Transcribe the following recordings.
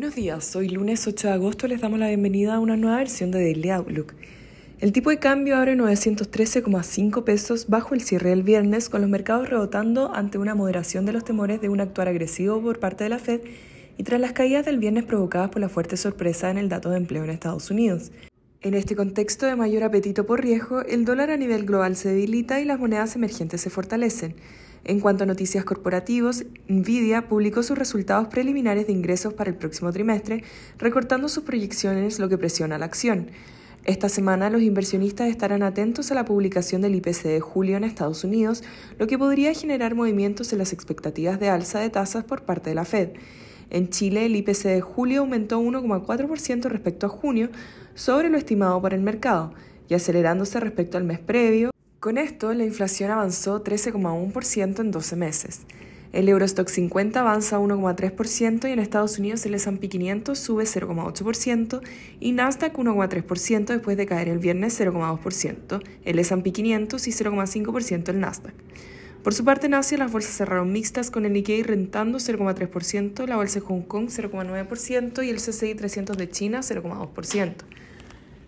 Buenos días, hoy lunes 8 de agosto les damos la bienvenida a una nueva versión de Daily Outlook. El tipo de cambio abre 913,5 pesos bajo el cierre del viernes, con los mercados rebotando ante una moderación de los temores de un actuar agresivo por parte de la Fed y tras las caídas del viernes provocadas por la fuerte sorpresa en el dato de empleo en Estados Unidos. En este contexto de mayor apetito por riesgo, el dólar a nivel global se debilita y las monedas emergentes se fortalecen. En cuanto a noticias corporativos, Nvidia publicó sus resultados preliminares de ingresos para el próximo trimestre, recortando sus proyecciones, lo que presiona la acción. Esta semana los inversionistas estarán atentos a la publicación del IPC de julio en Estados Unidos, lo que podría generar movimientos en las expectativas de alza de tasas por parte de la Fed. En Chile, el IPC de julio aumentó 1,4% respecto a junio, sobre lo estimado por el mercado, y acelerándose respecto al mes previo, con esto, la inflación avanzó 13,1% en 12 meses. El Eurostock 50 avanza 1,3% y en Estados Unidos el S&P 500 sube 0,8% y Nasdaq 1,3% después de caer el viernes 0,2%, el S&P 500 y 0,5% el Nasdaq. Por su parte en Asia las bolsas cerraron mixtas con el Nikkei rentando 0,3%, la bolsa de Hong Kong 0,9% y el CCI 300 de China 0,2%.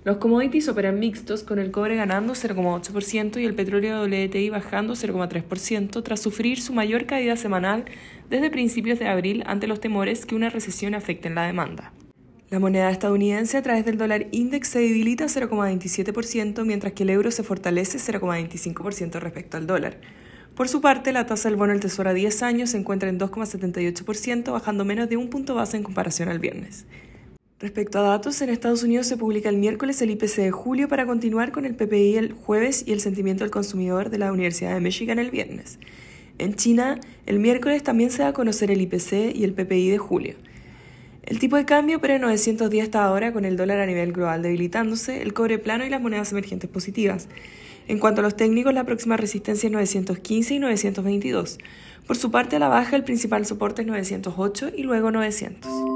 Los commodities operan mixtos, con el cobre ganando 0,8% y el petróleo WTI bajando 0,3% tras sufrir su mayor caída semanal desde principios de abril ante los temores que una recesión afecte en la demanda. La moneda estadounidense a través del dólar index se debilita 0,27%, mientras que el euro se fortalece 0,25% respecto al dólar. Por su parte, la tasa del bono del Tesoro a 10 años se encuentra en 2,78%, bajando menos de un punto base en comparación al viernes. Respecto a datos, en Estados Unidos se publica el miércoles el IPC de julio para continuar con el PPI el jueves y el sentimiento del consumidor de la Universidad de Michigan el viernes. En China, el miércoles también se da a conocer el IPC y el PPI de julio. El tipo de cambio opera en 910 hasta ahora con el dólar a nivel global debilitándose, el cobre plano y las monedas emergentes positivas. En cuanto a los técnicos, la próxima resistencia es 915 y 922. Por su parte, a la baja, el principal soporte es 908 y luego 900.